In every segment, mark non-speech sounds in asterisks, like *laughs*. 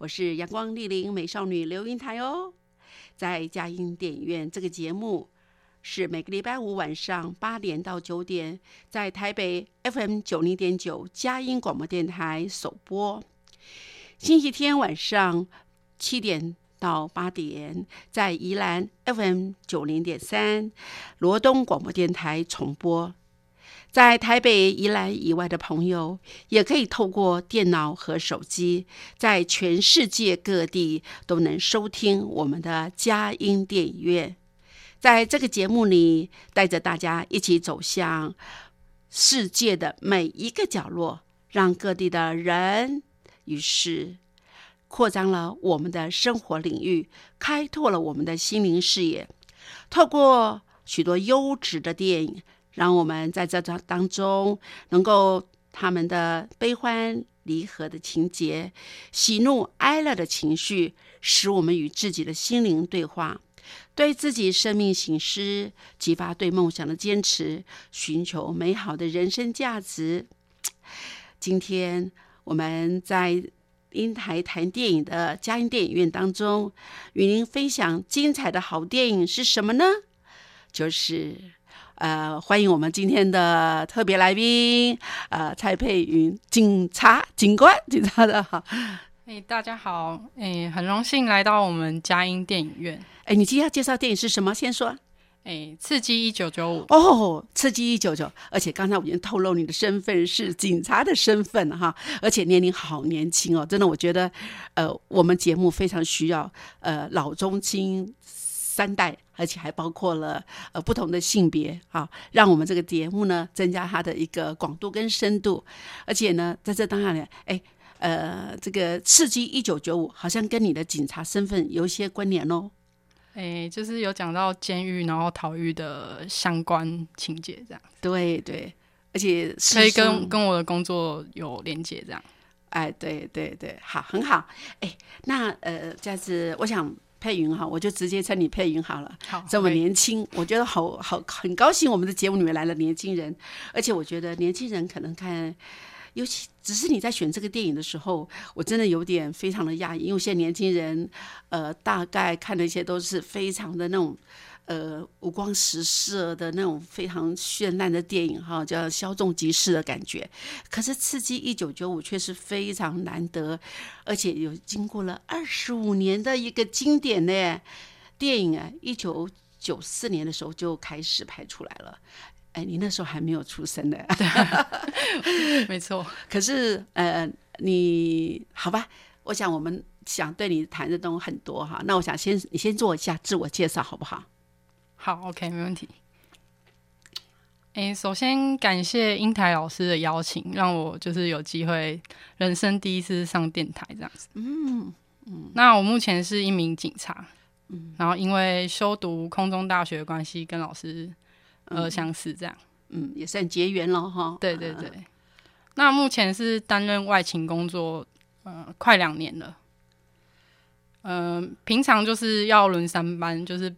我是阳光丽玲美少女刘英台哦。在佳音电影院这个节目是每个礼拜五晚上八点到九点，在台北 FM 九零点九佳音广播电台首播，星期天晚上七点。到八点，在宜兰 FM 九零点三罗东广播电台重播。在台北、宜兰以外的朋友，也可以透过电脑和手机，在全世界各地都能收听我们的佳音电影院。在这个节目里，带着大家一起走向世界的每一个角落，让各地的人与事。扩张了我们的生活领域，开拓了我们的心灵视野。透过许多优质的电影，让我们在这当当中能够他们的悲欢离合的情节、喜怒哀乐的情绪，使我们与自己的心灵对话，对自己生命醒思，激发对梦想的坚持，寻求美好的人生价值。今天我们在。英台谈电影的嘉音电影院当中，与您分享精彩的好电影是什么呢？就是呃，欢迎我们今天的特别来宾，呃，蔡佩云警察警官，警察的哈。哎，大家好，哎，很荣幸来到我们佳音电影院。哎，你今天要介绍电影是什么？先说。哎，刺激一九九五哦，刺激一九九，而且刚才我已经透露你的身份是警察的身份哈，而且年龄好年轻哦，真的，我觉得，呃，我们节目非常需要呃老中青三代，而且还包括了呃不同的性别啊，让我们这个节目呢增加它的一个广度跟深度，而且呢，在这当下呢，哎，呃，这个刺激一九九五好像跟你的警察身份有一些关联哦。哎，就是有讲到监狱，然后逃狱的相关情节，这样。对对，而且可以跟跟我的工作有连接，这样。哎，对对对，好，很好。哎，那呃，这样子，我想佩云哈，我就直接称你配云好了。好，这么年轻，我觉得好好很高兴，我们的节目里面来了年轻人，而且我觉得年轻人可能看。尤其只是你在选这个电影的时候，我真的有点非常的讶异，因为现在年轻人，呃，大概看的一些都是非常的那种，呃，五光十色的那种非常绚烂的电影，哈，叫稍纵即逝的感觉。可是《刺激一九九五》却是非常难得，而且有经过了二十五年的一个经典呢电影啊，一九九四年的时候就开始拍出来了。哎，你那时候还没有出生呢，对，*laughs* 没错。可是，呃，你好吧？我想我们想对你谈的东西很多哈。那我想先你先做一下自我介绍，好不好？好，OK，没问题。哎，首先感谢英台老师的邀请，让我就是有机会人生第一次上电台这样子。嗯嗯。那我目前是一名警察，嗯，然后因为修读空中大学的关系，跟老师。呃，相似这样，嗯，也算结缘了哈。对对对，那目前是担任外勤工作，呃，快两年了。嗯，平常就是要轮三班，就是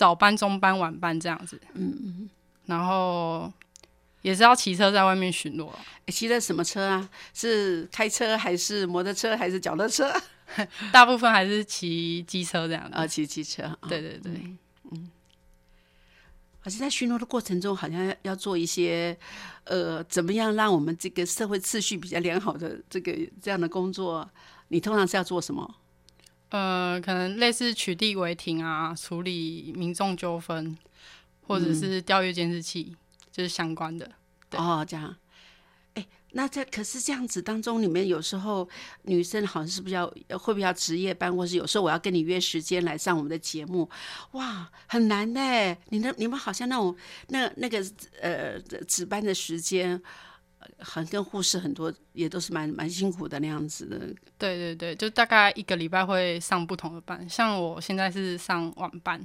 早班、中班、晚班这样子。嗯嗯。然后也是要骑车在外面巡逻。骑的什么车啊？是开车还是摩托车还是脚踏车？*laughs* 大部分还是骑机车这样的。啊，骑机车。对对对，嗯。好像在巡逻的过程中，好像要做一些，呃，怎么样让我们这个社会秩序比较良好的这个这样的工作？你通常是要做什么？呃，可能类似取缔违停啊，处理民众纠纷，或者是调阅监视器，就是相关的。对哦，这样。哎，那在可是这样子当中，里面有时候女生好像是不是要会不会要值夜班，或是有时候我要跟你约时间来上我们的节目，哇，很难的。你的你们好像那种那那个呃值班的时间，呃很跟护士很多也都是蛮蛮辛苦的那样子的。对对对，就大概一个礼拜会上不同的班，像我现在是上晚班，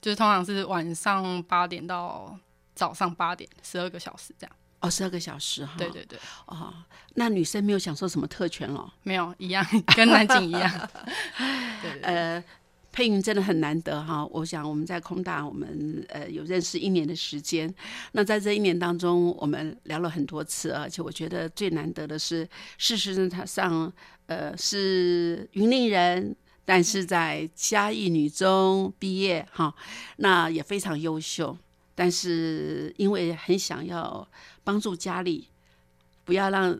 就是通常是晚上八点到早上八点，十二个小时这样。哦，十二个小时哈。对对对，哦，那女生没有享受什么特权了。没有一样，*laughs* 跟南京一样。*laughs* 对对对呃，配音真的很难得哈。我想我们在空大，我们呃有认识一年的时间。那在这一年当中，我们聊了很多次，而且我觉得最难得的是，事实上呃是云林人。但是在嘉义女中毕业哈，那也非常优秀。但是因为很想要帮助家里，不要让，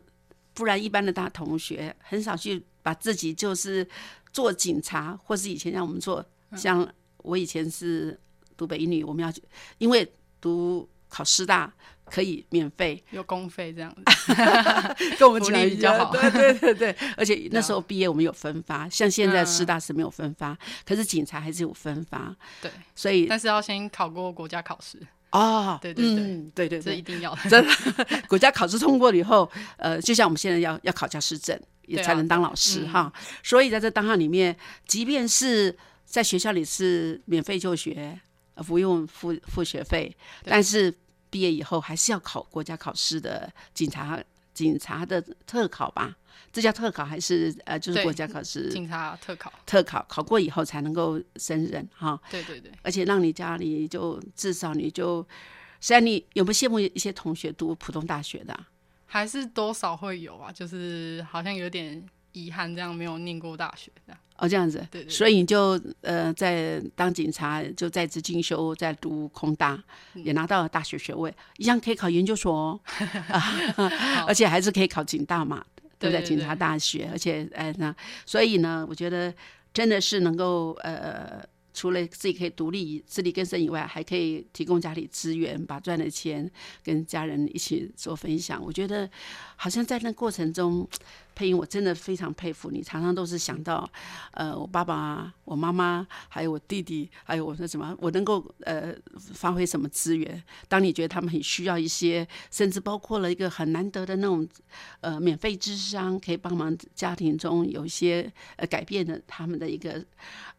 不然一般的大同学很少去把自己就是做警察，或是以前让我们做，像我以前是读北一女，我们要去，因为读考师大可以免费，有公费这样子。*laughs* 跟我们福讲利比较好对对对对，而且那时候毕业我们有分发，像现在嗯师大是没有分发，可是警察还是有分发，对，所以但是要先考过国家考试，哦，*laughs* 对对对嗯对对这，一定要的。真的，*laughs* 国家考试通过了以后，呃，就像我们现在要要考教师证，也才能当老师、嗯哈。所以在这当下里面，即便是在学校里是免费就学，呃不用付付学费，但是毕业以后还是要考国家考试的警察警察的特考吧？这叫特考还是呃，就是国家考试警察特考，特考？考过以后才能够升任哈。对对对，而且让你家里就至少你就，虽然你有没有羡慕一些同学读普通大学的啊、还是多少会有啊，就是好像有点遗憾，这样没有念过大学这样。哦，这样子，对对对所以你就呃在当警察，就在职进修，在读空大，嗯也拿到了大学学位，一样可以考研究所 *laughs* 而且还是可以考警大嘛，对不对警察大学，而且哎那，所以呢，我觉得真的是能够呃。除了自己可以独立自力更生以外，还可以提供家里资源，把赚的钱跟家人一起做分享。我觉得好像在那过程中，配音我真的非常佩服你，常常都是想到，呃，我爸爸、我妈妈，还有我弟弟，还有我那什么，我能够呃发挥什么资源。当你觉得他们很需要一些，甚至包括了一个很难得的那种呃免费智商，可以帮忙家庭中有一些呃改变的他们的一个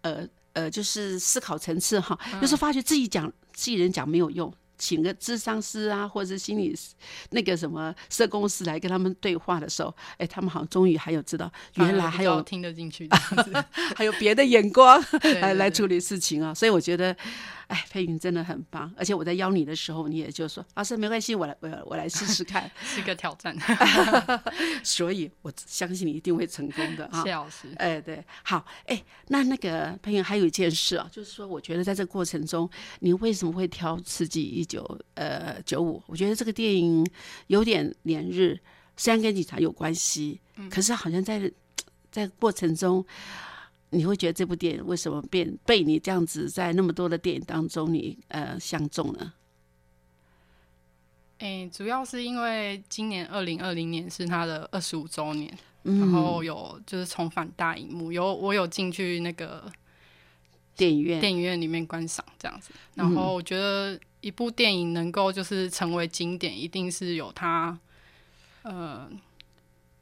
呃呃就是思考层次哈，有时候发觉自己讲自己人讲没有用。请个智商师啊，或者是心理师那个什么社工师来跟他们对话的时候，哎，他们好像终于还有知道，原来还有听得进去 *laughs* 还有别的眼光来来处理事情啊，所以我觉得，哎，佩云真的很棒。而且我在邀你的时候，你也就说，老师没关系，我来我我来试试看。*laughs* 是个挑战。*laughs* *laughs* 所以我相信你一定会成功的啊谢。老师，哎，对，好，哎，那那个佩云还有一件事啊，就是说，我觉得在这个过程中，你为什么会挑《刺激一九呃九五》？我觉得这个电影有点连日，虽然跟警察有关系，可是好像在在过程中，你会觉得这部电影为什么变被你这样子在那么多的电影当中你呃相中呢？诶、主要是因为今年二零二零年是他的二十五周年，嗯然后有就是重返大荧幕，有我有进去那个电影院，电影院里面观赏这样子。然后我觉得一部电影能够就是成为经典，一定是有它呃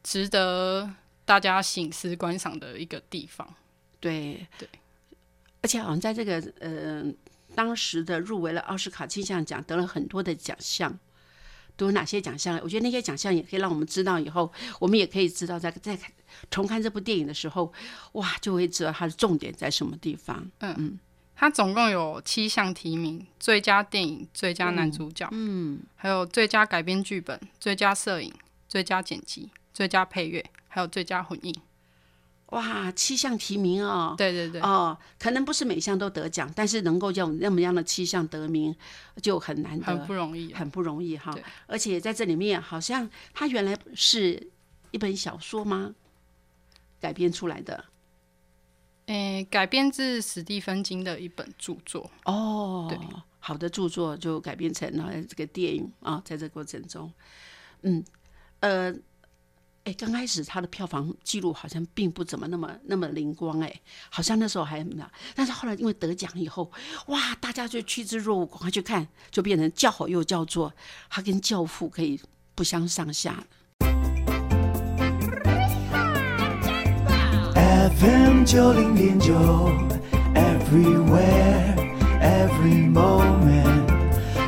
值得大家醒思观赏的一个地方。对对，而且好像在这个呃当时的入围了奥斯卡金像奖，得了很多的奖项。都有哪些奖项？我觉得那些奖项也可以让我们知道，以后我们也可以知道在，在看重看这部电影的时候，哇，就会知道它的重点在什么地方。嗯嗯它总共有七项提名：最佳电影、最佳男主角，嗯，还有最佳改编剧本、最佳摄影、最佳剪辑、最佳配乐，还有最佳混音。哇，七项提名哦。对对对，哦，可能不是每项都得奖，但是能够有那么样的七项得名，就很难得，很不容易啊。很不容易哈。而且在这里面，好像它原来是一本小说吗？改编出来的。诶、改编自史蒂芬金的一本著作。哦，对，好的著作就改编成了这个电影啊，在这个过程中，嗯，呃，哎，刚开始他的票房记录好像并不怎么那么那么灵光，哎，好像那时候还那，但是后来因为得奖以后，哇，大家就趋之若鹜，赶快去看，就变成叫好又叫座，他跟《教父》可以不相上下。FM 九零点九，Everywhere Every Moment，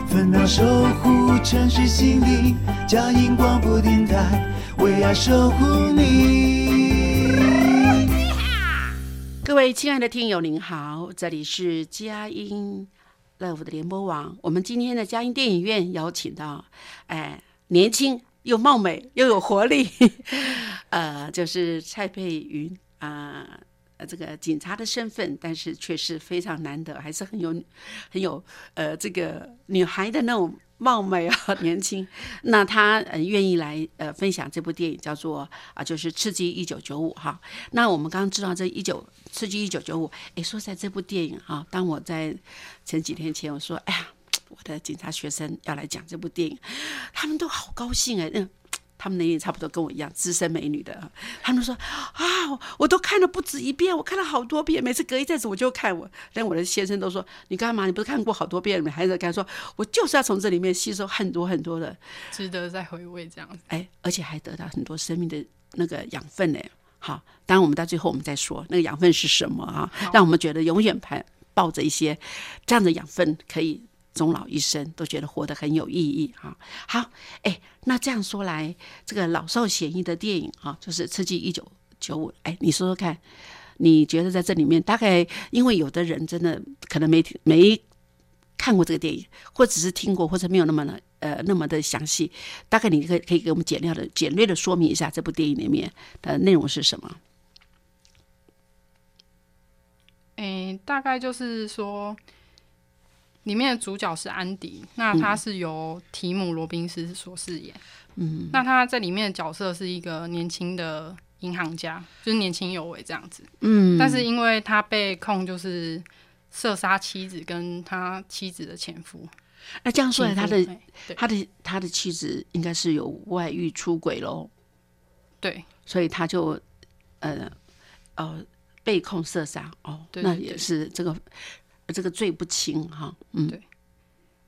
分秒守护城市心灵，佳音广播电台为爱守护你。各位亲爱的听友，您好，这里是佳音 Love 的联播网。我们今天的佳音电影院邀请到，哎，年轻又貌美 *laughs* 又有活力，呃，就是蔡佩云啊。这个警察的身份，但是却是非常难得，还是很有很有呃这个女孩的那种貌美啊，年轻。*laughs* 那他嗯愿意来呃分享这部电影，叫做啊、就是《刺激一九九五》哈。那我们刚刚知道这一九刺激一九九五，哎，说在这部电影啊，当我在前几天前我说，哎呀，我的警察学生要来讲这部电影，他们都好高兴哎，嗯。他们年龄差不多跟我一样，资深美女的，他们说啊，我都看了不止一遍，我看了好多遍，每次隔一阵子我就看我，连我的先生都说你干嘛？你不是看过好多遍了？还在看说，我就是要从这里面吸收很多很多的，值得再回味这样子。哎，而且还得到很多生命的那个养分呢。好，当然我们到最后我们再说那个养分是什么啊，让我们觉得永远排抱着一些这样的养分可以。终老一生都觉得活得很有意义哈。好，哎，那这样说来，这个老少咸宜的电影哈，就是《刺激一九九五》。哎，你说说看，你觉得在这里面，大概因为有的人真的可能没没看过这个电影，或只是听过，或者没有那么的呃那么的详细，大概你可以可以给我们简要的简略的说明一下这部电影里面的内容是什么？诶、大概就是说。里面的主角是安迪，那他是由提姆·罗宾斯所饰演。嗯，那他在里面的角色是一个年轻的银行家，就是年轻有为这样子。嗯，但是因为他被控就是射杀妻子跟他妻子的前夫，那这样说来，他的他的他的妻子应该是有外遇出轨喽，对。所以他就呃呃被控射杀哦，那也是这个这个罪不轻哈，嗯对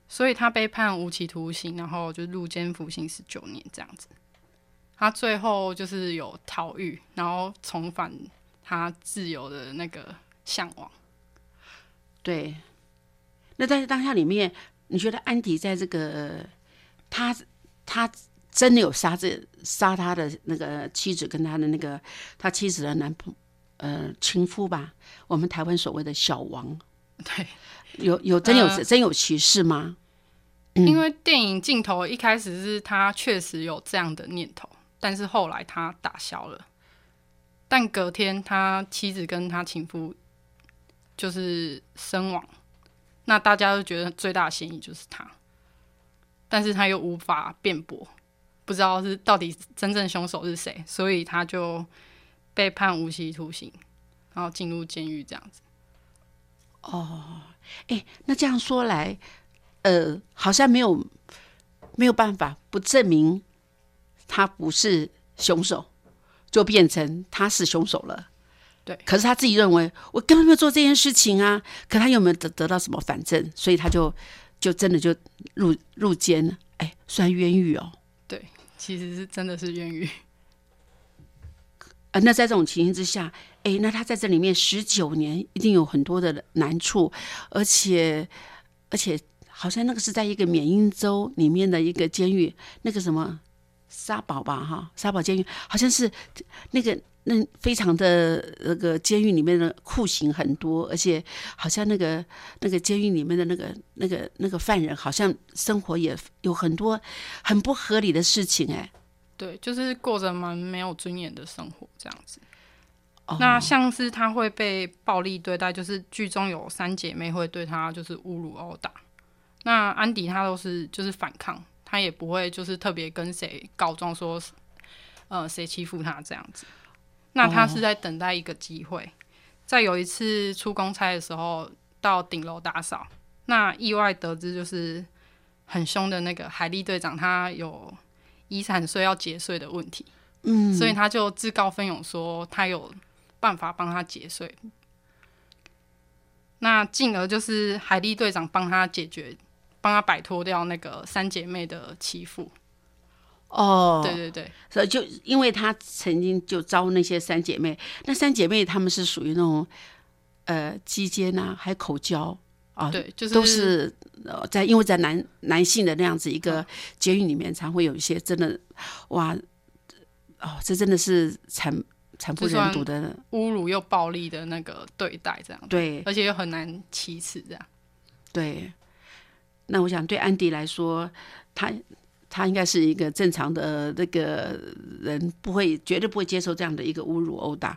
所以他被判无期徒刑，然后就入监服刑十九年这样子。他最后就是有逃狱，然后重返他自由的那个向往。对。那在当下里面，你觉得安迪在这个他他真的有杀这杀他的那个妻子跟他的那个他妻子的男朋呃情夫吧？我们台湾所谓的小王，对，有有真有、呃真有其事吗？因为电影镜头一开始是他确实有这样的念头，但是后来他打消了。但隔天他妻子跟他情夫就是身亡，那大家都觉得最大的嫌疑就是他，但是他又无法辩驳，不知道是到底真正凶手是谁，所以他就被判无期徒刑，然后进入监狱这样子。哦哎，那这样说来，呃，好像没有没有办法不证明他不是凶手，就变成他是凶手了。对可是他自己认为我根本没有做这件事情啊，可他有没有得得到什么反证？所以他就就真的就入入监了，哎，算冤狱哦。对，其实是真的是冤狱。呃，那在这种情形之下，哎，那他在这里面十九年，一定有很多的难处，而且而且好像那个是在一个缅因州里面的一个监狱，那个什么沙堡吧，哈，沙堡监狱，好像是那个那非常的那个监狱里面的酷刑很多，而且好像那个那个监狱里面的那个那个那个犯人，好像生活也有很多很不合理的事情，哎，对，就是过着蛮没有尊严的生活这样子。哦那像是他会被暴力对待，就是剧中有三姐妹会对他就是侮辱殴打。那安迪他都是就是反抗，他也不会就是特别跟谁告状说，呃，谁欺负他这样子。那他是在等待一个机会，在有一次出公差的时候，到顶楼打扫，那意外得知就是很凶的那个海利队长，他有遗产税要节税的问题，嗯，所以他就自告奋勇说他有办法帮他解税。那进而就是海莉队长帮他解决，帮他摆脱掉那个三姐妹的欺负。哦，对对对，所以就因为他曾经就招那些三姐妹，那三姐妹她们是属于那种呃鸡奸啊，还有口交啊，对，就是都是呃在因为在男男性的那样子一个监狱里面，才会有一些真的哇哦，这真的是惨惨不忍睹的，侮辱又暴力的那个对待，这样，对而且又很难启齿，这样。对。那我想对安迪来说，他他应该是一个正常的那个人，不会绝对不会接受这样的一个侮辱殴打，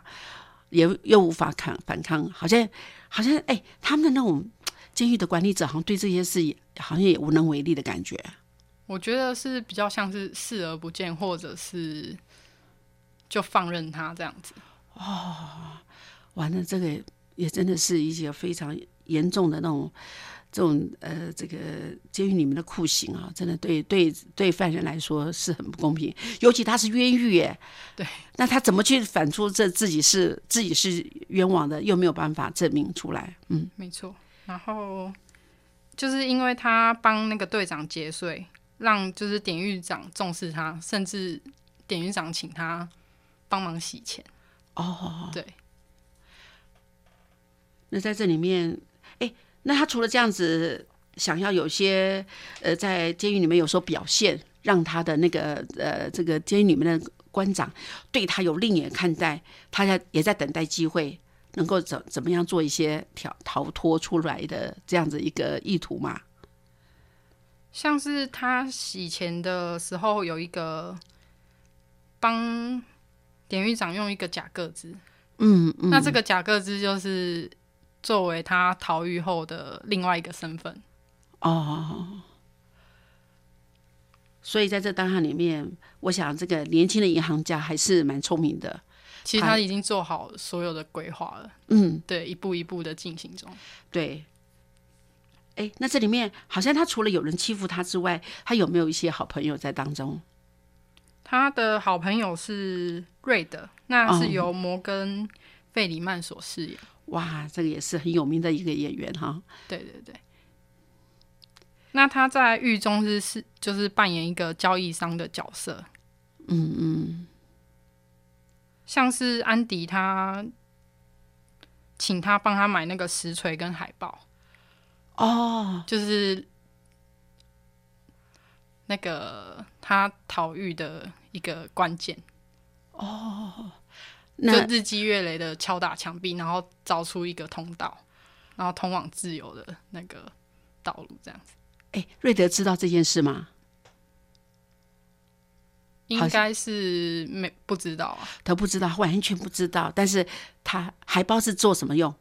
也又无法抗反抗，好像好像哎，他们的那种 *tsk* 监狱的管理者好像对这些事也好像也无能为力的感觉。我觉得是比较像是视而不见，或者是就放任他这样子。哦完了，这个也真的是一些非常严重的那种这种呃，这个监狱里面的酷刑啊，真的对对对犯人来说是很不公平，尤其他是冤狱耶。对，那他怎么去反出这自己是自己是冤枉的，又没有办法证明出来？嗯，没错。然后就是因为他帮那个队长节税，让就是典狱长重视他，甚至典狱长请他帮忙洗钱。哦，对，那在这里面，哎，那他除了这样子，想要有些呃，在监狱里面有时候表现，让他的那个呃，这个监狱里面的官长对他有另眼看待，他在也在等待机会，能够怎怎么样做一些逃逃脱出来的这样子一个意图嘛？像是他洗钱的时候，有一个帮典狱长用一个假个子，嗯嗯，那这个假个子就是作为他逃狱后的另外一个身份。哦。所以在这当案里面，我想这个年轻的银行家还是蛮聪明的。其实他已经做好所有的规划了，嗯，对，一步一步的进行中。对。哎，那这里面好像他除了有人欺负他之外，他有没有一些好朋友在当中？他的好朋友是瑞德，那哦是由摩根·费里曼所饰演。哇，这个也是很有名的一个演员哈。对对对。那他在狱中是是就是扮演一个交易商的角色，嗯嗯，像是安迪他请他帮他买那个实锤跟海报，哦，就是那个他逃狱的一个关键。就那日积月累的敲打墙壁，然后找出一个通道，然后通往自由的那个道路，这样子哎，瑞德知道这件事吗？应该是没不知道啊。他不知道，完全不知道。但是他海报是做什么用？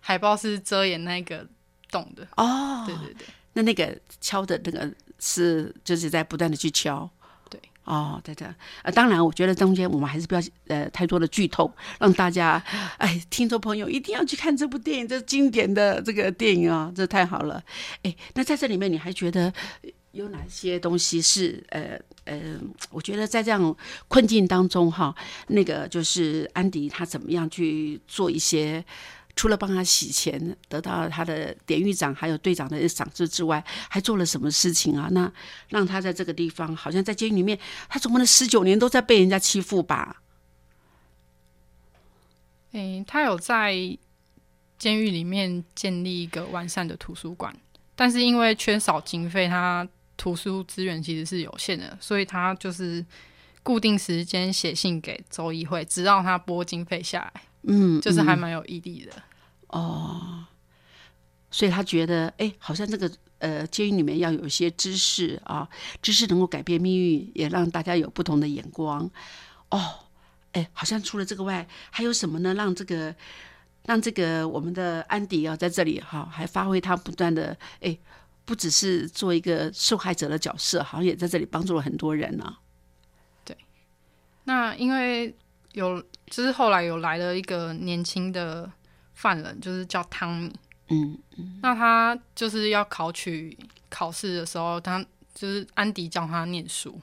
海报是遮掩那个洞的，哦，对对对，那那个敲的那个是就是在不断的去敲。对，哦，对的。呃，当然，我觉得中间我们还是不要呃太多的剧透，让大家哎听众朋友一定要去看这部电影，这经典的这个电影啊、这太好了。哎，那在这里面你还觉得有哪些东西是呃呃，我觉得在这样困境当中哈，那个就是安迪他怎么样去做一些。除了帮他洗钱，得到了他的典狱长还有队长的赏识之外，还做了什么事情啊？那让他在这个地方，好像在监狱里面，他总共的十九年都在被人家欺负吧？诶、他有在监狱里面建立一个完善的图书馆，但是因为缺少经费，他图书资源其实是有限的，所以他就是固定时间写信给州议会，直到他拨经费下来，嗯，就是还嗯蛮有毅力的。哦所以他觉得，哎，好像这个呃，监狱里面要有一些知识啊，知识能够改变命运，也让大家有不同的眼光。哦，哎，好像除了这个外，还有什么呢？让这个让这个我们的安迪啊，在这里哈、还发挥他不断的哎，不只是做一个受害者的角色，好像也在这里帮助了很多人呢、对那因为有，就是后来有来了一个年轻的犯人，就是叫汤米。嗯嗯。那他就是要考取考试的时候，他就是安迪教他念书，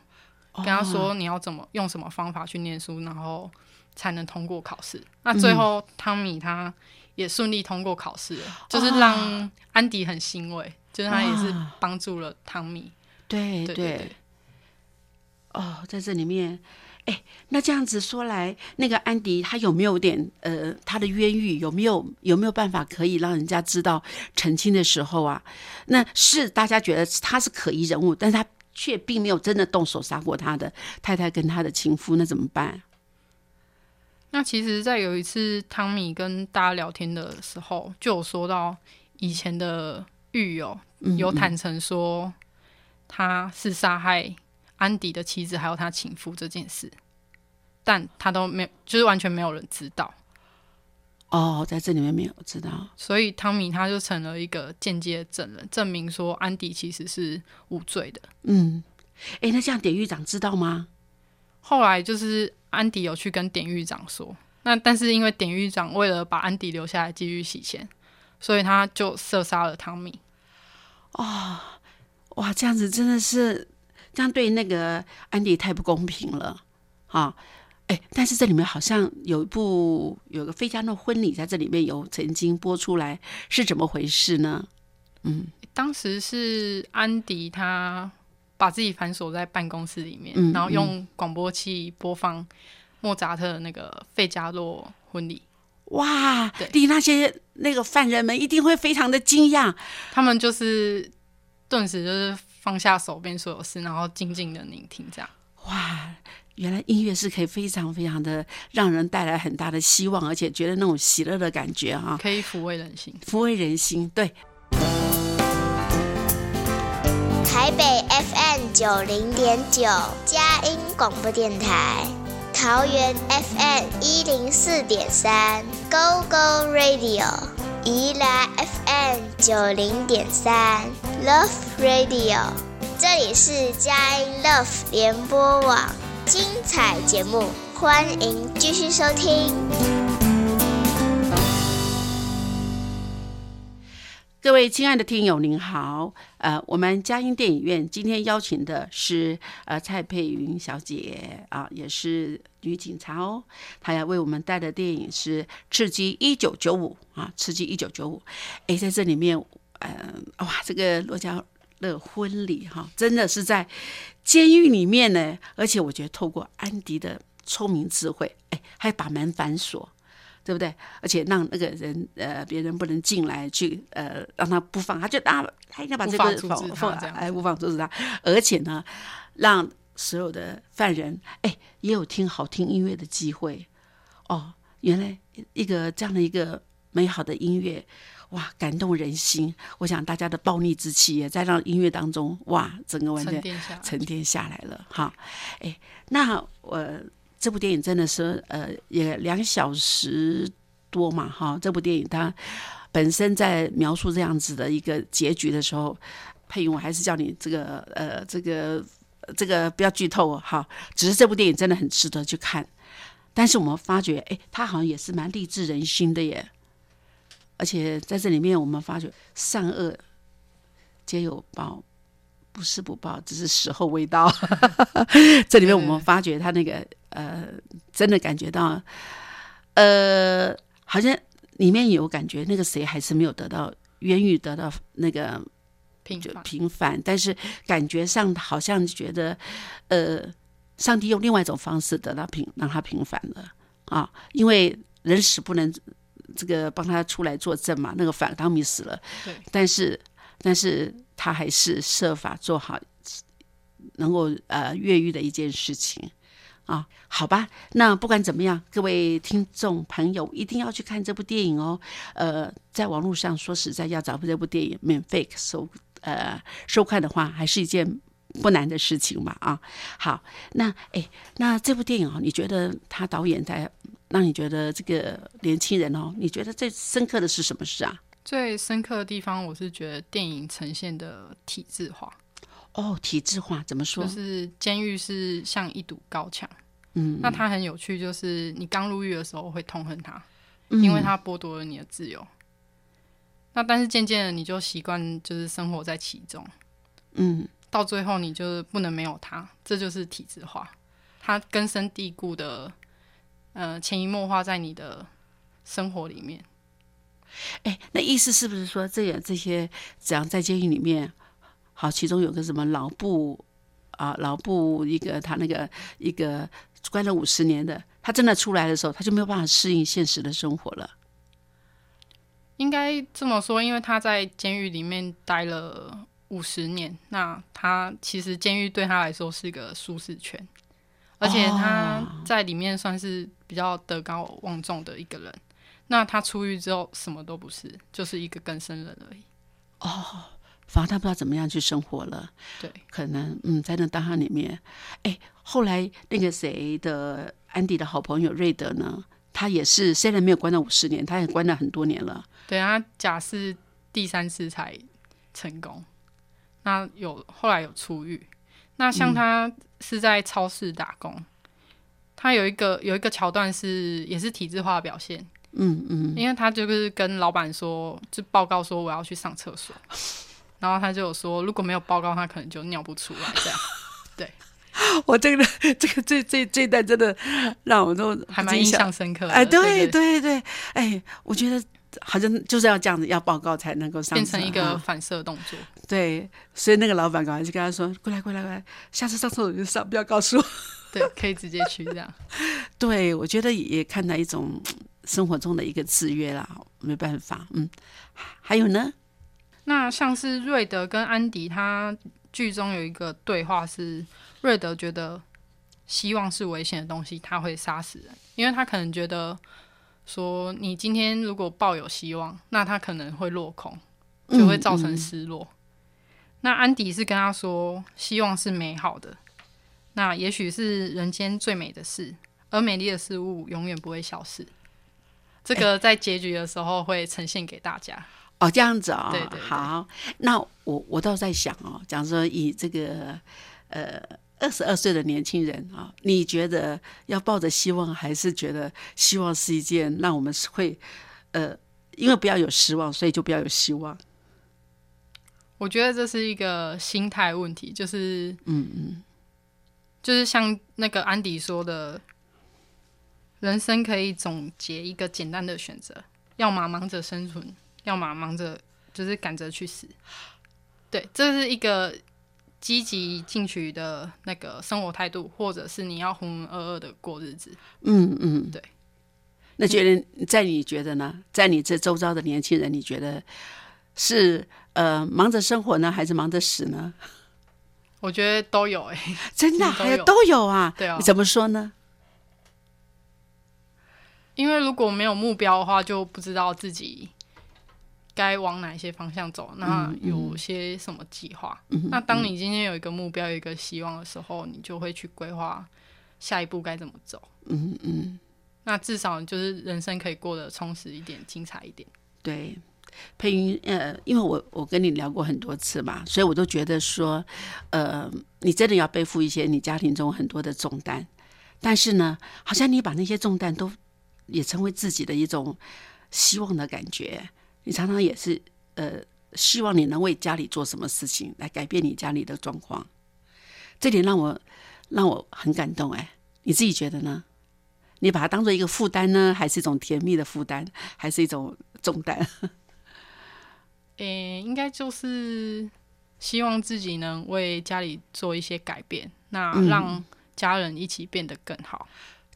跟他说你要怎么用什么方法去念书，然后才能通过考试。那最后汤米他也顺利通过考试了，就是让安迪很欣慰，就是他也是帮助了汤米。对对对。对。哦，在这里面，哎，那这样子说来，那个安迪他有没有点呃，他的冤狱有没有有没有办法可以让人家知道澄清的时候啊？那是大家觉得他是可疑人物，但是他却并没有真的动手杀过他的太太跟他的情夫，那怎么办？那其实，在有一次汤米跟大家聊天的时候，就有说到以前的狱友有坦诚说他是杀害安迪的妻子还有他情夫这件事，但他都没有，就是完全没有人知道，哦，在这里面没有知道，所以汤米他就成了一个间接证人，证明说安迪其实是无罪的。嗯，哎，那这样典狱长知道吗？后来就是安迪有去跟典狱长说，那但是因为典狱长为了把安迪留下来继续洗钱，所以他就射杀了汤米。哦哇，这样子真的是这样对那个安迪太不公平了啊！哎，但是这里面好像有一部有个《费加诺婚礼》在这里面有曾经播出来，是怎么回事呢？嗯当时是安迪他把自己反锁在办公室里面，嗯然后用广播器播放莫扎特的那个《费加洛婚礼》，哇对，那些那个犯人们一定会非常的惊讶他们就是顿时就是放下手边所有事，然后静静的聆听，这样。哇！原来音乐是可以非常非常的让人带来很大的希望，而且觉得那种喜乐的感觉哈、可以抚慰人心。抚慰人心。对，台北 FM 九零点九，佳音广播电台；桃园 FM 一零四点三，Go Go Radio；宜兰 FM 九零点三，Love Radio。这里是佳音 Love 联播网，精彩节目，欢迎继续收听。各位亲爱的听友，您好。呃，我们佳音电影院今天邀请的是呃蔡佩云小姐啊，也是女警察哦。她要为我们带的电影是《刺激一九九五》啊，《刺激一九九五》。哎，在这里面，呃，哇，这个罗嘉乐婚礼哈、真的是在监狱里面呢，而且我觉得透过安迪的聪明智慧，哎，还把门反锁。对不对？而且让那个人呃，别人不能进来去呃，让他不放，他就啊，他一定要把这个无法阻止他放哎，无法阻止他。而且呢，让所有的犯人哎，也有听好听音乐的机会。哦，原来一个这样的一个美好的音乐，哇，感动人心。我想大家的暴逆之气也在让音乐当中，哇，整个完全沉淀下来沉淀下来了。哈，哎，那我。这部电影真的是呃，也两小时多嘛，哈。这部电影它本身在描述这样子的一个结局的时候，配音，我还是叫你这个呃，这个这个不要剧透哦哈。只是这部电影真的很值得去看，但是我们发觉，哎，它好像也是蛮励志人心的耶。而且在这里面，我们发觉善恶皆有报。不是不报，只是时候未到。*laughs* 这里面我们发觉他那个呃，真的感觉到，呃，好像里面有感觉那个谁还是没有得到冤狱，得到那个就平凡平反，但是感觉上好像觉得，呃，上帝用另外一种方式得到平，让他平反了啊，因为人死不能这个帮他出来作证嘛，那个反汤米死了，对，但是但是他还是设法做好能够呃越狱的一件事情。啊，好吧，那不管怎么样，各位听众朋友一定要去看这部电影哦。呃，在网络上说实在要找这部电影免费收呃收看的话，还是一件不难的事情嘛啊。好，那哎，那这部电影哦，你觉得他导演在让你觉得这个年轻人哦，你觉得最深刻的是什么事啊？最深刻的地方，我是觉得电影呈现的体制化，哦，体制化怎么说？就是监狱是像一堵高墙。嗯，那它很有趣，就是你刚入狱的时候会痛恨它，因为它剥夺了你的自由。那但是渐渐的，你就习惯就是生活在其中，嗯，到最后你就是不能没有它，这就是体制化，它根深蒂固的，呃，潜移默化在你的生活里面。哎，那意思是不是说，这个这些只要在监狱里面，好，其中有个什么老布啊，老布一个他那个一个关了五十年的，他真的出来的时候，他就没有办法适应现实的生活了。应该这么说，因为他在监狱里面待了五十年，那他其实监狱对他来说是个舒适圈，而且他在里面算是比较德高望重的一个人。那他出狱之后什么都不是，就是一个更生人而已。哦反正他不知道怎么样去生活了。对，可能嗯，在那档案里面，哎，后来那个谁的安迪的好朋友瑞德呢，他也是虽然没有关到五十年，他也关了很多年了。对他假释第三次才成功，那有后来有出狱。那像他是在超市打工，他有一个有一个桥段是也是体制化的表现。嗯嗯，因为他就是跟老板说，就报告说我要去上厕所，*laughs* 然后他就有说，如果没有报告，他可能就尿不出来这样。*laughs* 对，我这个这个这这这一段真的让我都还蛮印象深刻的。哎，对对对，哎，我觉得好像就是要这样子，要报告才能够上，变成一个反射动作。对，所以那个老板赶快就跟他说：“过来，过来，过来，下次上厕所就上，不要告诉我。”对，可以直接去这样。*laughs* 对，我觉得也看到一种。生活中的一个制约啦，没办法，嗯，还有呢？那像是瑞德跟安迪，他剧中有一个对话是，瑞德觉得希望是危险的东西，他会杀死人，因为他可能觉得说，你今天如果抱有希望，那他可能会落空，就会造成失落。那安迪是跟他说，希望是美好的，那也许是人间最美的事，而美丽的事物永远不会消失。这个在结局的时候会呈现给大家哦，这样子哦，对对。好，那我我倒在想哦，假如说以这个呃二十二岁的年轻人啊，你觉得要抱着希望，还是觉得希望是一件让我们会呃，因为不要有失望，所以就不要有希望。我觉得这是一个心态问题，就是嗯嗯，就是像那个安迪说的。人生可以总结一个简单的选择：要么忙着生存，要么忙着就是赶着去死。对，这是一个积极进取的那个生活态度，或者是你要浑浑噩噩的过日子。嗯嗯，对。那觉得在你觉得呢？在你这周遭的年轻人，你觉得是呃忙着生活呢，还是忙着死呢？我觉得都有哎，真的 *laughs* 还有都有啊？对啊，怎么说呢？因为如果没有目标的话，就不知道自己该往哪些方向走。那有些什么计划？那当你今天有一个目标、有一个希望的时候，你就会去规划下一步该怎么走。嗯嗯。那至少就是人生可以过得充实一点、精彩一点。对，佩云，呃，因为我我跟你聊过很多次嘛，所以我都觉得说，呃，你真的要背负一些你家庭中很多的重担，但是呢，好像你把那些重担都。也成为自己的一种希望的感觉。你常常也是呃，希望你能为家里做什么事情来改变你家里的状况。这点让我让我很感动哎，你自己觉得呢？你把它当做一个负担呢，还是一种甜蜜的负担，还是一种重担？*laughs* 诶，应该就是希望自己能为家里做一些改变，那让家人一起变得更好。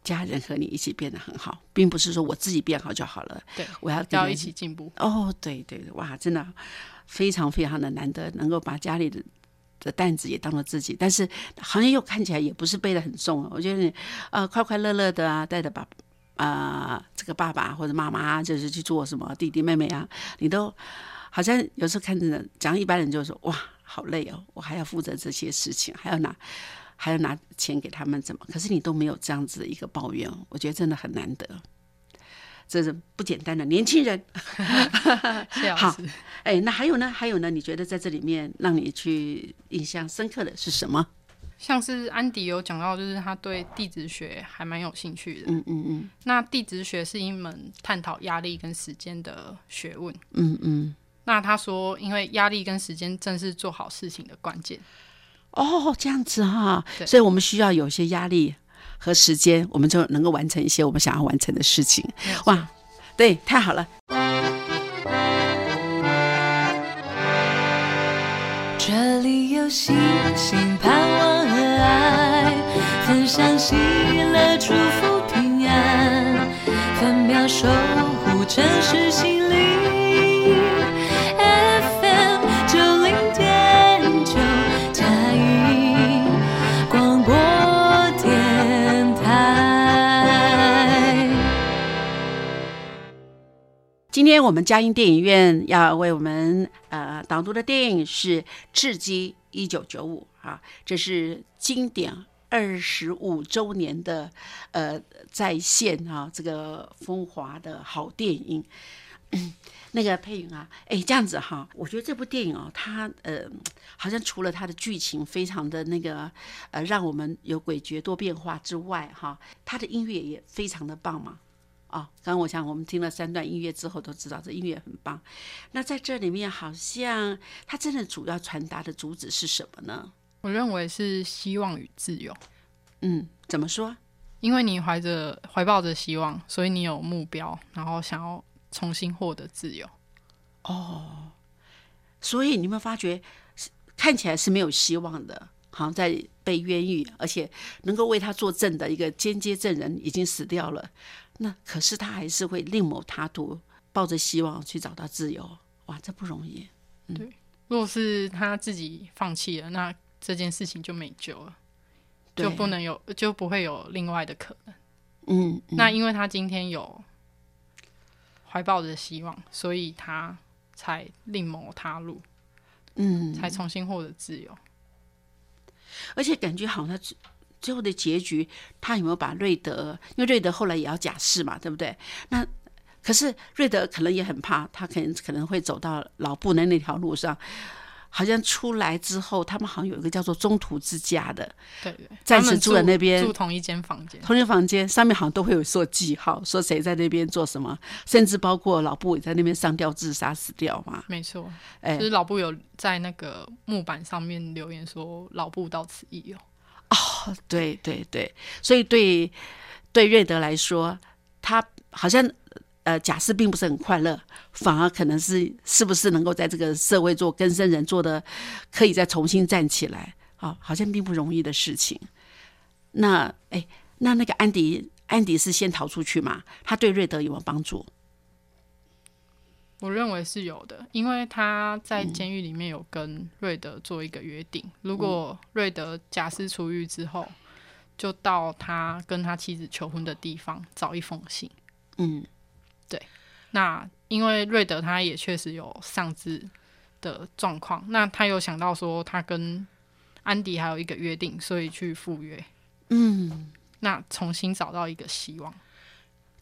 家人和你一起变得很好，并不是说我自己变好就好了。对，我要要一起进步。哦，对对哇，真的非常非常的难得，能够把家里的的担子也当做自己，但是好像又看起来也不是背得很重。我觉得你呃快快乐乐的啊，带着爸啊这个爸爸或者妈妈，就是去做什么弟弟妹妹啊，你都好像有时候看着讲一般人就说哇好累哦，我还要负责这些事情，还要拿。还要拿钱给他们怎么？可是你都没有这样子的一个抱怨，我觉得真的很难得，这是不简单的年轻人。*laughs* 好，哎，那还有呢？还有呢？你觉得在这里面让你去印象深刻的是什么？像是安迪有讲到，就是他对地质学还蛮有兴趣的。嗯嗯嗯那地质学是一门探讨压力跟时间的学问。嗯嗯。那他说，因为压力跟时间正是做好事情的关键。哦，这样子哈，对所以我们需要有些压力和时间，我们就能够完成一些我们想要完成的事情。哇，对，太好了。这里有星星、盼望和爱，分享喜乐、祝福、平安，分秒守护城市心灵。今天我们嘉音电影院要为我们呃导读的电影是《赤鸡一九九五》啊，这是经典二十五周年的呃在线啊这个风华的好电影。嗯 *coughs* 那个配音啊，哎，这样子哈，我觉得这部电影哦，它呃，好像除了它的剧情非常的那个呃，让我们有诡谲多变化之外，哈，它的音乐也非常的棒嘛。啊，刚刚我想我们听了三段音乐之后，都知道这音乐很棒。那在这里面，好像它真的主要传达的主旨是什么呢？我认为是希望与自由，嗯，怎么说？因为你怀着怀抱着希望，所以你有目标，然后想要重新获得自由。哦所以你有没有发觉，是看起来是没有希望的，好像在被冤狱，而且能够为他作证的一个间接证人已经死掉了。那可是他还是会另谋他途，抱着希望去找到自由。哇，这不容易。对如果是他自己放弃了，那这件事情就没救了，就不能有，就不会有另外的可能。嗯，嗯那因为他今天有怀抱着希望，所以他才另谋他路，嗯，才重新获得自由。而且感觉好像最最后的结局，他有没有把瑞德？因为瑞德后来也要假释嘛，对不对？那可是瑞德可能也很怕，他可能可能会走到老布的那条路上。好像出来之后，他们好像有一个叫做中途之家的对对，暂时住在那边住同一间房间。同一间房间，上面好像都会有做记号，说谁在那边做什么，甚至包括老布也在那边上吊自杀死掉嘛。没错，哎就是老布有在那个木板上面留言说：“老布到此一游。哦对对对，所以对对瑞德来说，他好像呃假释并不是很快乐，反而可能是是不是能够在这个社会做更生人做的，可以再重新站起来啊、好像并不容易的事情。那哎，那那个安迪安迪是先逃出去嘛？他对瑞德有没有帮助？”我认为是有的，因为他在监狱里面有跟瑞德做一个约定，如果瑞德假释出狱之后，就到他跟他妻子求婚的地方找一封信。嗯对那因为瑞德他也确实有丧志的状况，那他有想到说他跟安迪还有一个约定，所以去赴约，嗯。那重新找到一个希望。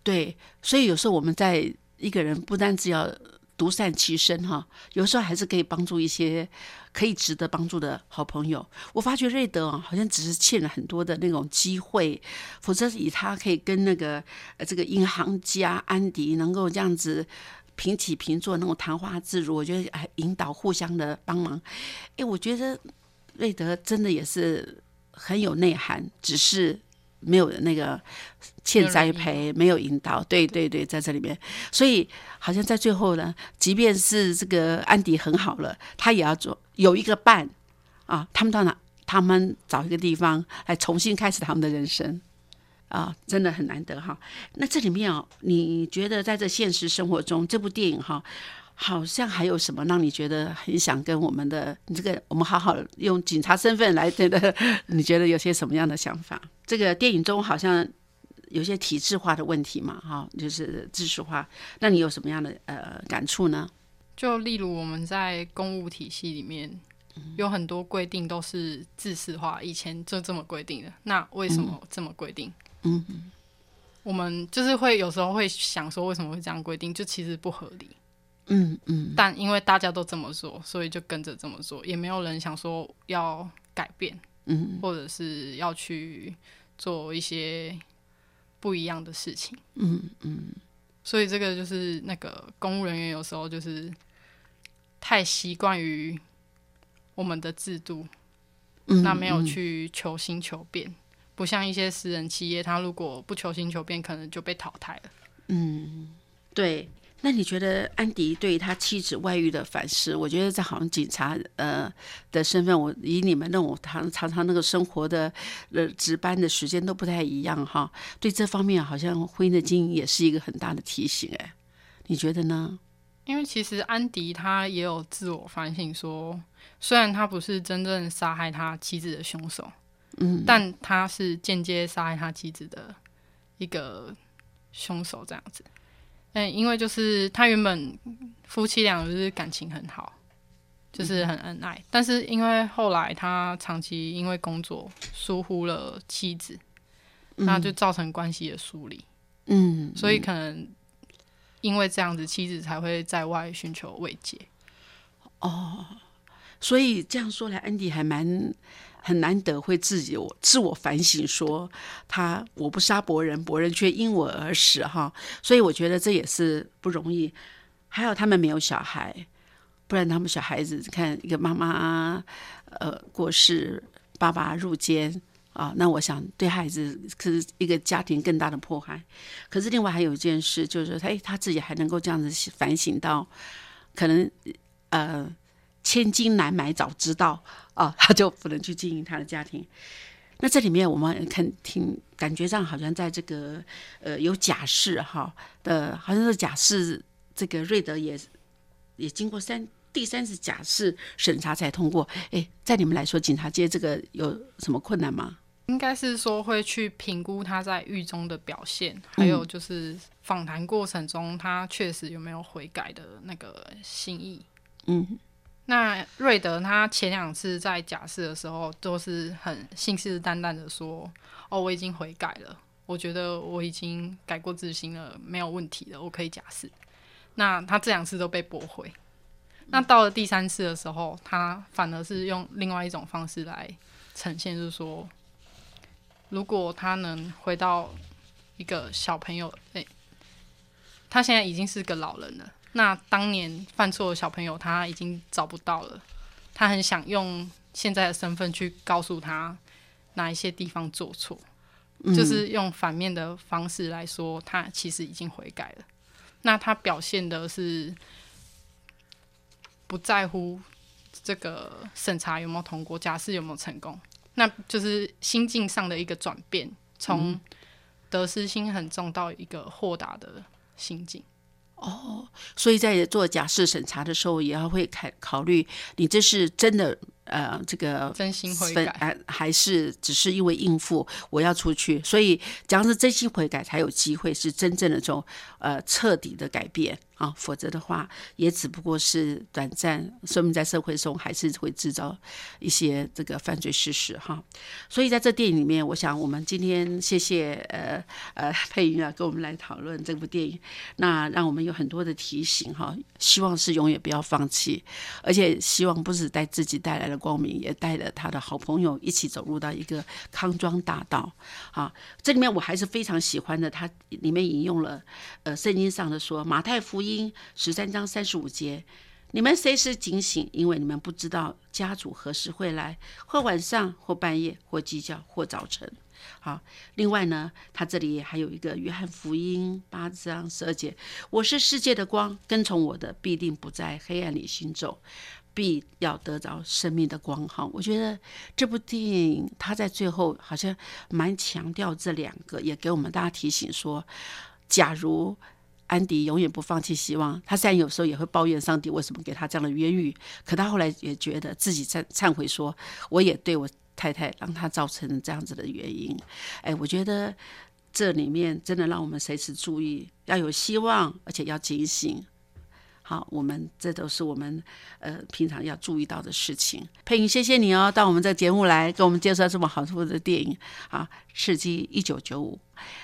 对，所以有时候我们在一个人不单只要独善其身哈，有时候还是可以帮助一些可以值得帮助的好朋友。我发觉瑞德啊，好像只是欠了很多的那种机会，否则以他可以跟那个呃这个银行家安迪能够这样子。平起平坐，那种谈话自如，我觉得哎，引导互相的帮忙，哎，我觉得瑞德真的也是很有内涵，只是没有那个欠栽培，没有引导。对对对，在这里面，所以好像在最后呢，即便是这个安迪很好了，他也要做有一个伴啊，他们到哪？他们找一个地方来重新开始他们的人生啊，真的很难得哈。那这里面哦，你觉得在这现实生活中，这部电影哈，好像还有什么让你觉得很想跟我们的你这个我们好好用警察身份来觉得，你觉得有些什么样的想法？这个电影中好像有些体制化的问题嘛，哈，就是知识化。那你有什么样的呃感触呢？就例如我们在公务体系里面，有很多规定都是制式化，以前就这么规定的，那为什么这么规定？嗯我们就是会有时候会想说，为什么会这样规定？就其实不合理，嗯嗯但因为大家都这么做，所以就跟着这么做，也没有人想说要改变。嗯或者是要去做一些不一样的事情。嗯嗯所以这个就是那个公务人员有时候就是太习惯于我们的制度，嗯，那没有嗯去求新求变，不像一些私人企业，他如果不求新求变，可能就被淘汰了。嗯，对。那你觉得安迪对他妻子外遇的反思？我觉得这好像警察呃的身份，我以你们那种常常常那个生活的呃值班的时间都不太一样哈。对这方面，好像婚姻的经营也是一个很大的提醒哎，你觉得呢？因为其实安迪他也有自我反省说，虽然他不是真正杀害他妻子的凶手，嗯，但他是间接杀害他妻子的一个凶手，这样子。嗯，因为就是他原本夫妻俩就是感情很好，就是很恩爱，但是因为后来他长期因为工作疏忽了妻子，那就造成关系的疏离，嗯，所以可能因为这样子，妻子才会在外寻求慰藉。哦所以这样说来，安迪还蛮很难得会自己我自我反省说他我不杀伯仁，伯仁却因我而死哈。所以我觉得这也是不容易。还有他们没有小孩，不然他们小孩子看一个妈妈呃过世，爸爸入监啊，那我想对孩子是一个家庭更大的迫害。可是另外还有一件事，就是他哎他自己还能够这样子反省到，可能呃。千金难买早知道啊，*laughs* 他就不能去经营他的家庭。那这里面我们看听感觉上好像在这个呃有假释哈的，好像是假释这个瑞德也也经过三第三次假释审查才通过。哎，在你们来说，警察界这个有什么困难吗？应该是说会去评估他在狱中的表现，还有就是访谈过程中他确实有没有悔改的那个心意。嗯那瑞德他前两次在假释的时候都是很信誓旦旦的说：“哦，我已经悔改了，我觉得我已经改过自新了，没有问题了，我可以假释。”那他这两次都被驳回。那到了第三次的时候，他反而是用另外一种方式来呈现，就是说，如果他能回到一个小朋友，诶、他现在已经是个老人了。那当年犯错的小朋友，他已经找不到了。他很想用现在的身份去告诉他哪一些地方做错，就是用反面的方式来说，他其实已经悔改了。那他表现的是不在乎这个审查有没有通过，假释有没有成功，那就是心境上的一个转变，从得失心很重到一个豁达的心境。哦所以在做假释审查的时候，也要会考考虑你这是真的呃这个真心悔改还还是只是因为应付我要出去，所以只要是真心悔改，才有机会是真正的这种呃彻底的改变啊，否则的话也只不过是短暂，说明在社会中还是会制造一些这个犯罪事实哈。所以在这电影里面，我想我们今天谢谢呃呃佩云啊跟我们来讨论这部电影，那让我们有很多的提醒哈，希望是永远不要放弃，而且希望不是带自己带来了光明，也带着他的好朋友一起走入到一个康庄大道啊。这里面我还是非常喜欢的，它里面引用了呃圣经上的说，马太福音十三章三十五节。你们随时警醒，因为你们不知道家主何时会来，或晚上，或半夜，或鸡叫，或早晨。好，另外呢，他这里还有一个约翰福音八章十二节：“我是世界的光，跟从我的必定不在黑暗里行走，必要得着生命的光。”哈，我觉得这部电影它在最后好像蛮强调这两个，也给我们大家提醒说，假如。安迪永远不放弃希望。他虽然有时候也会抱怨上帝为什么给他这样的冤狱，可他后来也觉得自己忏忏悔说，我也对我太太让他造成这样子的原因。哎，我觉得这里面真的让我们随时注意，要有希望，而且要警醒。好，我们这都是我们呃平常要注意到的事情。佩莹，谢谢你哦，到我们这节目来给我们介绍这么好的电影啊，《刺激一九九五》。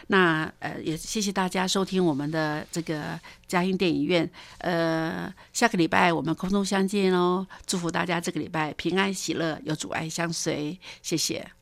那呃，也谢谢大家收听我们的这个嘉音电影院。呃，下个礼拜我们空中相见哦，祝福大家这个礼拜平安喜乐，有阻碍相随。谢谢。